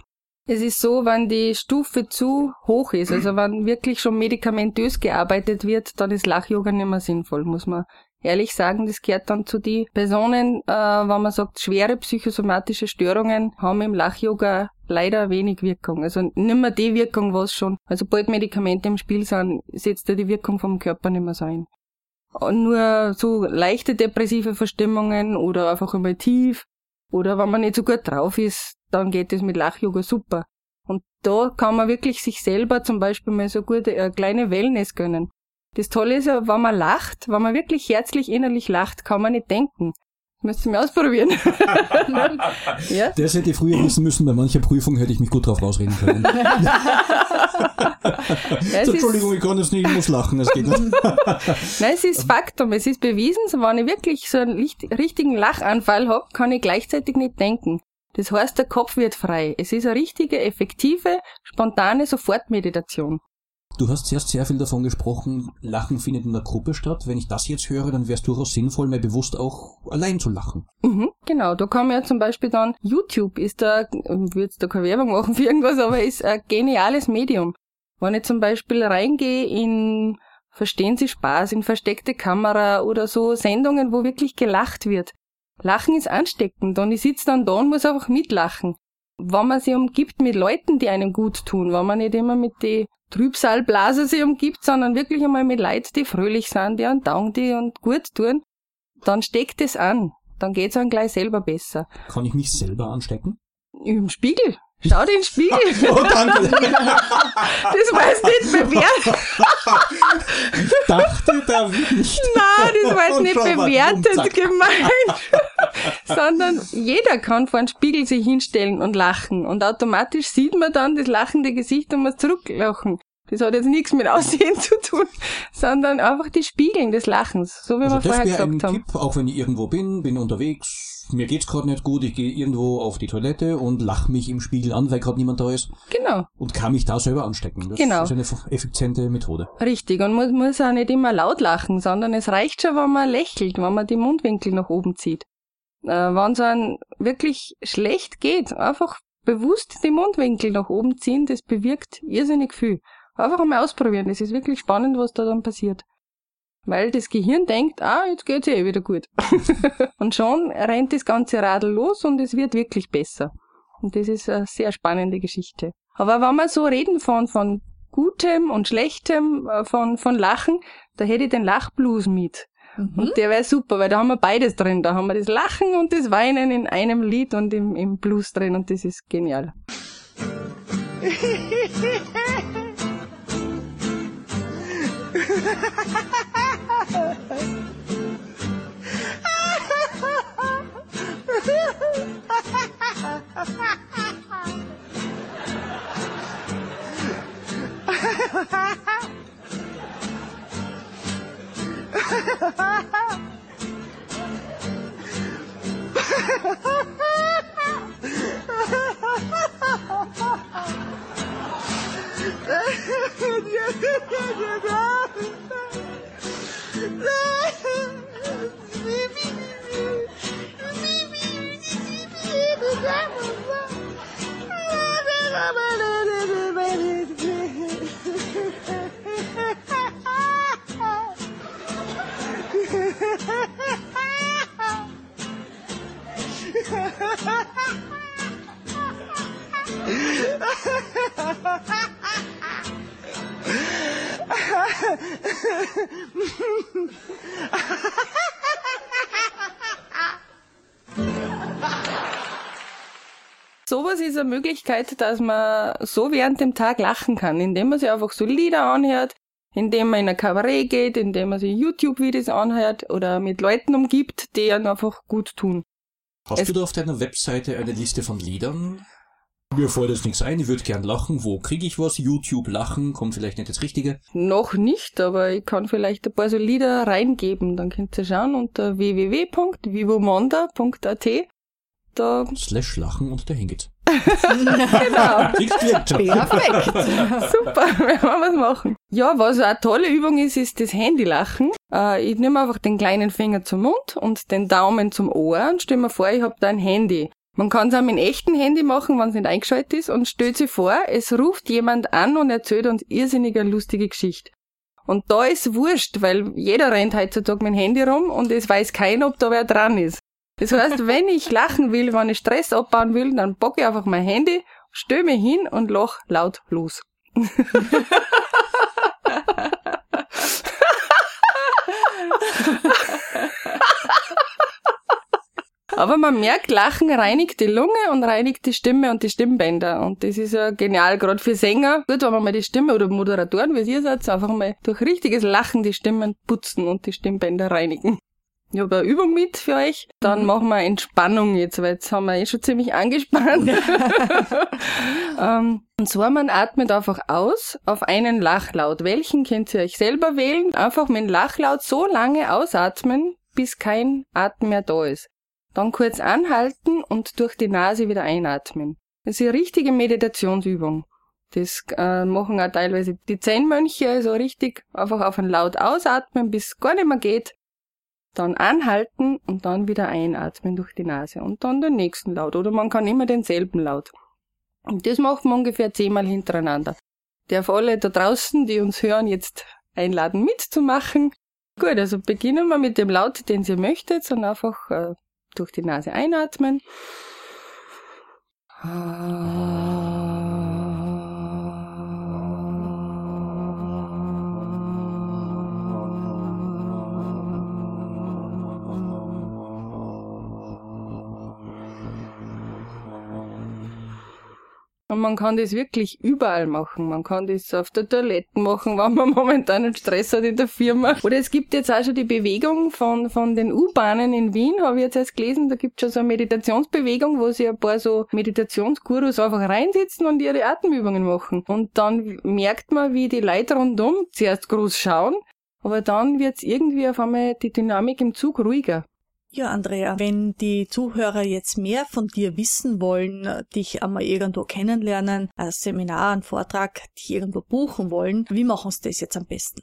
Es ist so, wenn die Stufe zu hoch ist, also wenn wirklich schon medikamentös gearbeitet wird, dann ist Lach-Yoga nicht mehr sinnvoll, muss man ehrlich sagen. Das gehört dann zu den Personen, äh, wenn man sagt, schwere psychosomatische Störungen haben im Lach-Yoga leider wenig Wirkung. Also nicht mehr die Wirkung, was schon, also bald Medikamente im Spiel sind, setzt ja die Wirkung vom Körper nicht mehr so ein. Nur so leichte depressive Verstimmungen oder einfach einmal tief oder wenn man nicht so gut drauf ist, dann geht es mit Lach-Yoga super. Und da kann man wirklich sich selber zum Beispiel mal so gute eine kleine Wellness gönnen. Das Tolle ist ja, wenn man lacht, wenn man wirklich herzlich innerlich lacht, kann man nicht denken. Müsst ihr mir ausprobieren. ja? Das hätte ich früher wissen müssen, bei mancher Prüfung hätte ich mich gut drauf rausreden können. so, Entschuldigung, ich kann jetzt nicht, ich muss lachen, es geht nicht. Nein, es ist Faktum, es ist bewiesen, so wenn ich wirklich so einen richtigen Lachanfall habe, kann ich gleichzeitig nicht denken. Das heißt, der Kopf wird frei. Es ist eine richtige, effektive, spontane Sofortmeditation. Du hast zuerst sehr viel davon gesprochen, Lachen findet in der Gruppe statt. Wenn ich das jetzt höre, dann wäre es durchaus sinnvoll, mir bewusst auch allein zu lachen. Mhm, genau, da kann man ja zum Beispiel dann, YouTube ist da, würde da keine Werbung machen für irgendwas, aber ist ein geniales Medium. Wenn ich zum Beispiel reingehe in Verstehen Sie Spaß, in versteckte Kamera oder so Sendungen, wo wirklich gelacht wird. Lachen ist ansteckend und ich sitze dann da und muss einfach mitlachen. Wenn man sich umgibt mit Leuten, die einem gut tun, wenn man nicht immer mit die Trübsalblase sich umgibt, sondern wirklich einmal mit Leuten, die fröhlich sind, die einen Daumen die und gut tun, dann steckt es an. Dann geht's einem gleich selber besser. Kann ich mich selber anstecken? Im Spiegel. Schau den Spiegel. Oh, danke. Das war jetzt nicht bewertet. Ich dachte da nicht. Nein, das war jetzt nicht bewertet gemeint. Sondern jeder kann vor den Spiegel sich hinstellen und lachen. Und automatisch sieht man dann das lachende Gesicht und muss zurücklachen. Das hat jetzt nichts mit Aussehen zu tun, sondern einfach die Spiegeln des Lachens, so wie also wir vorher gesagt ein haben. Tipp, auch wenn ich irgendwo bin, bin unterwegs, mir geht's gerade nicht gut, ich gehe irgendwo auf die Toilette und lach mich im Spiegel an, weil gerade niemand da ist. Genau. Und kann mich da selber anstecken. Das genau. ist eine effiziente Methode. Richtig. Und man muss auch nicht immer laut lachen, sondern es reicht schon, wenn man lächelt, wenn man die Mundwinkel nach oben zieht. Äh, wenn es einem wirklich schlecht geht, einfach bewusst die Mundwinkel nach oben ziehen, das bewirkt irrsinnig viel. Einfach einmal ausprobieren. Das ist wirklich spannend, was da dann passiert. Weil das Gehirn denkt, ah, jetzt geht's eh wieder gut. und schon rennt das ganze Radl los und es wird wirklich besser. Und das ist eine sehr spannende Geschichte. Aber wenn wir so reden von, von Gutem und Schlechtem, äh, von, von Lachen, da hätte ich den Lachblues mit. Mhm. Und der wäre super, weil da haben wir beides drin. Da haben wir das Lachen und das Weinen in einem Lied und im, im Blues drin und das ist genial. Baby, Eine Möglichkeit, dass man so während dem Tag lachen kann, indem man sich einfach so Lieder anhört, indem man in ein Kabarett geht, indem man sich YouTube-Videos anhört oder mit Leuten umgibt, die einem einfach gut tun. Hast Es- du da auf deiner Webseite eine Liste von Liedern? Mir fällt jetzt nichts ein, ich würde gern lachen. Wo kriege ich was? YouTube lachen, kommt vielleicht nicht das Richtige. Noch nicht, aber ich kann vielleicht ein paar so Lieder reingeben. Dann könnt ihr schauen unter www.vivomonda.at. Da, Slash lachen und dahin geht's. Genau. Perfekt. Super, werden wir was machen. Ja, was eine tolle Übung ist, ist das Handylachen. Äh, ich nehme einfach den kleinen Finger zum Mund und den Daumen zum Ohr und stell mir vor, ich habe da ein Handy. Man kann es auch mit einem echten Handy machen, wenn es nicht eingeschaltet ist und stellt sich vor, es ruft jemand an und erzählt uns irrsinnig eine lustige Geschichte. Und da ist wurscht, weil jeder rennt heutzutage mit dem Handy rum und es weiß keiner, ob da wer dran ist. Das heißt, wenn ich lachen will, wenn ich Stress abbauen will, dann packe ich einfach mein Handy, mich hin und lach laut los. Aber man merkt, Lachen reinigt die Lunge und reinigt die Stimme und die Stimmbänder. Und das ist ja genial, gerade für Sänger. Gut, wenn man mal die Stimme oder Moderatoren, wie ihr seid, einfach mal durch richtiges Lachen die Stimmen putzen und die Stimmbänder reinigen. Ich habe eine Übung mit für euch. Dann machen wir Entspannung jetzt, weil jetzt haben wir eh schon ziemlich angespannt. ähm, und zwar, man atmet einfach aus auf einen Lachlaut. Welchen könnt ihr euch selber wählen? Einfach mit dem Lachlaut so lange ausatmen, bis kein Atem mehr da ist. Dann kurz anhalten und durch die Nase wieder einatmen. Das ist eine richtige Meditationsübung. Das äh, machen auch teilweise die Zen-Mönche, also richtig einfach auf einen Laut ausatmen, bis es gar nicht mehr geht. Dann anhalten und dann wieder einatmen durch die Nase und dann den nächsten Laut. Oder man kann immer denselben Laut. Und das macht man ungefähr zehnmal hintereinander. Darf alle da draußen, die uns hören, jetzt einladen mitzumachen. Gut, also beginnen wir mit dem Laut, den ihr möchtet, und einfach äh, durch die Nase einatmen. Und man kann das wirklich überall machen. Man kann das auf der Toilette machen, wenn man momentan einen Stress hat in der Firma. Oder es gibt jetzt auch schon die Bewegung von, von den U-Bahnen in Wien, habe ich jetzt erst gelesen. Da gibt es schon so eine Meditationsbewegung, wo sich ein paar so Meditationsgurus einfach reinsitzen und ihre Atemübungen machen. Und dann merkt man, wie die Leute rundum zuerst groß schauen, aber dann wird's irgendwie auf einmal die Dynamik im Zug ruhiger. Ja, Andrea, wenn die Zuhörer jetzt mehr von dir wissen wollen, dich einmal irgendwo kennenlernen, ein Seminar, einen Vortrag, dich irgendwo buchen wollen, wie machen sie das jetzt am besten?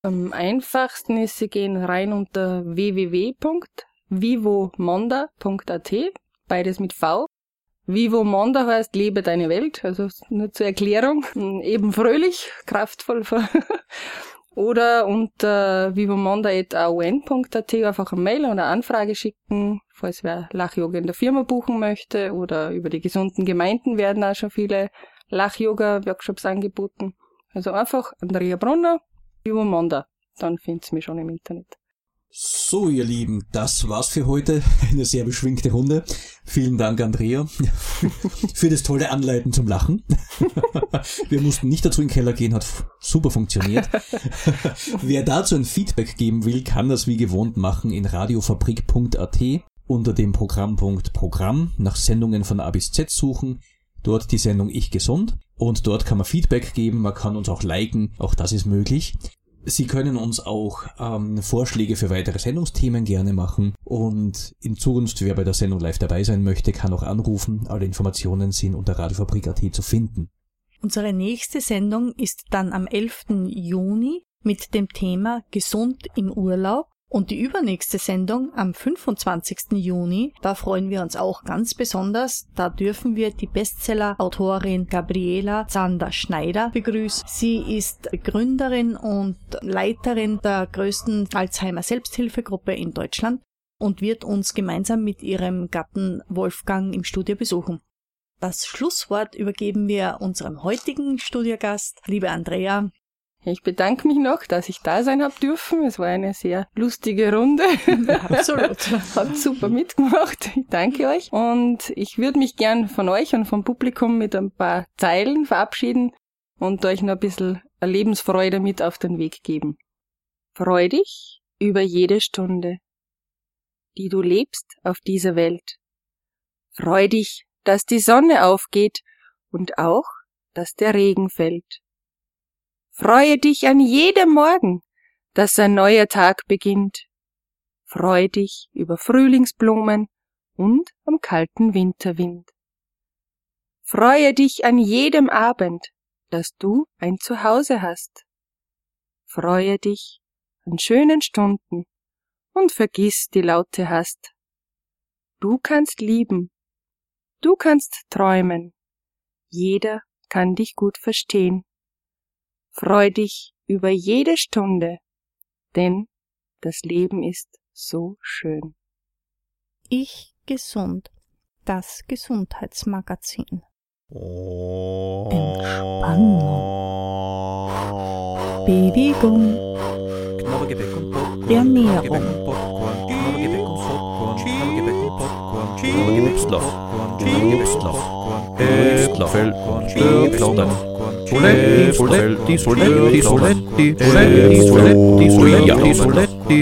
Am einfachsten ist, sie gehen rein unter www.vivomonda.at, beides mit V. Vivo Monda heißt Lebe deine Welt, also nur zur Erklärung, eben fröhlich, kraftvoll. Oder unter vivomonda.aon.at einfach eine Mail oder eine Anfrage schicken, falls wer Lach-Yoga in der Firma buchen möchte. Oder über die gesunden Gemeinden werden auch schon viele Lach-Yoga-Workshops angeboten. Also einfach Andrea Brunner, Vivo Monda. Dann findet's mich schon im Internet. So, ihr Lieben, das war's für heute. Eine sehr beschwingte Runde. Vielen Dank, Andrea, für das tolle Anleiten zum Lachen. Wir mussten nicht dazu in den Keller gehen, hat super funktioniert. Wer dazu ein Feedback geben will, kann das wie gewohnt machen in radiofabrik.at unter dem Programmpunkt Programm nach Sendungen von A bis Z suchen. Dort die Sendung Ich Gesund. Und dort kann man Feedback geben, man kann uns auch liken, auch das ist möglich. Sie können uns auch ähm, Vorschläge für weitere Sendungsthemen gerne machen und in Zukunft, wer bei der Sendung live dabei sein möchte, kann auch anrufen. Alle Informationen sind unter radiofabrik.at zu finden. Unsere nächste Sendung ist dann am 11. Juni mit dem Thema Gesund im Urlaub. Und die übernächste Sendung am 25. Juni, da freuen wir uns auch ganz besonders. Da dürfen wir die Bestseller-Autorin Gabriela Zander-Schneider begrüßen. Sie ist Gründerin und Leiterin der größten Alzheimer-Selbsthilfegruppe in Deutschland und wird uns gemeinsam mit ihrem Gatten Wolfgang im Studio besuchen. Das Schlusswort übergeben wir unserem heutigen Studiogast, liebe Andrea. Ich bedanke mich noch, dass ich da sein habe dürfen. Es war eine sehr lustige Runde. Absolut. Habt super mitgemacht. Ich danke euch. Und ich würde mich gern von euch und vom Publikum mit ein paar Zeilen verabschieden und euch noch ein bisschen Lebensfreude mit auf den Weg geben. Freu dich über jede Stunde, die du lebst auf dieser Welt. Freu dich dass die Sonne aufgeht und auch, dass der Regen fällt. Freue dich an jedem Morgen, dass ein neuer Tag beginnt. Freu dich über Frühlingsblumen und am kalten Winterwind. Freue dich an jedem Abend, dass du ein Zuhause hast. Freue dich an schönen Stunden und vergiss die laute Hast. Du kannst lieben Du kannst träumen. Jeder kann dich gut verstehen. Freu dich über jede Stunde, denn das Leben ist so schön. Ich gesund. Das Gesundheitsmagazin. Entspannung. Bewegung. Ernährung. Und Popcorn. Äpfelfeld. Störklotter. Soletti, Soletti, Soletti, Soletti, Soletti, Soletti, Soletti, Soletti,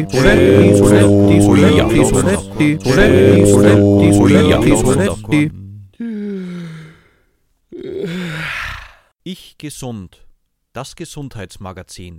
Soletti, Soletti, Soletti, Soletti, Soletti, Soletti, Soletti, Soletti. Ich gesund. Das Gesundheitsmagazin.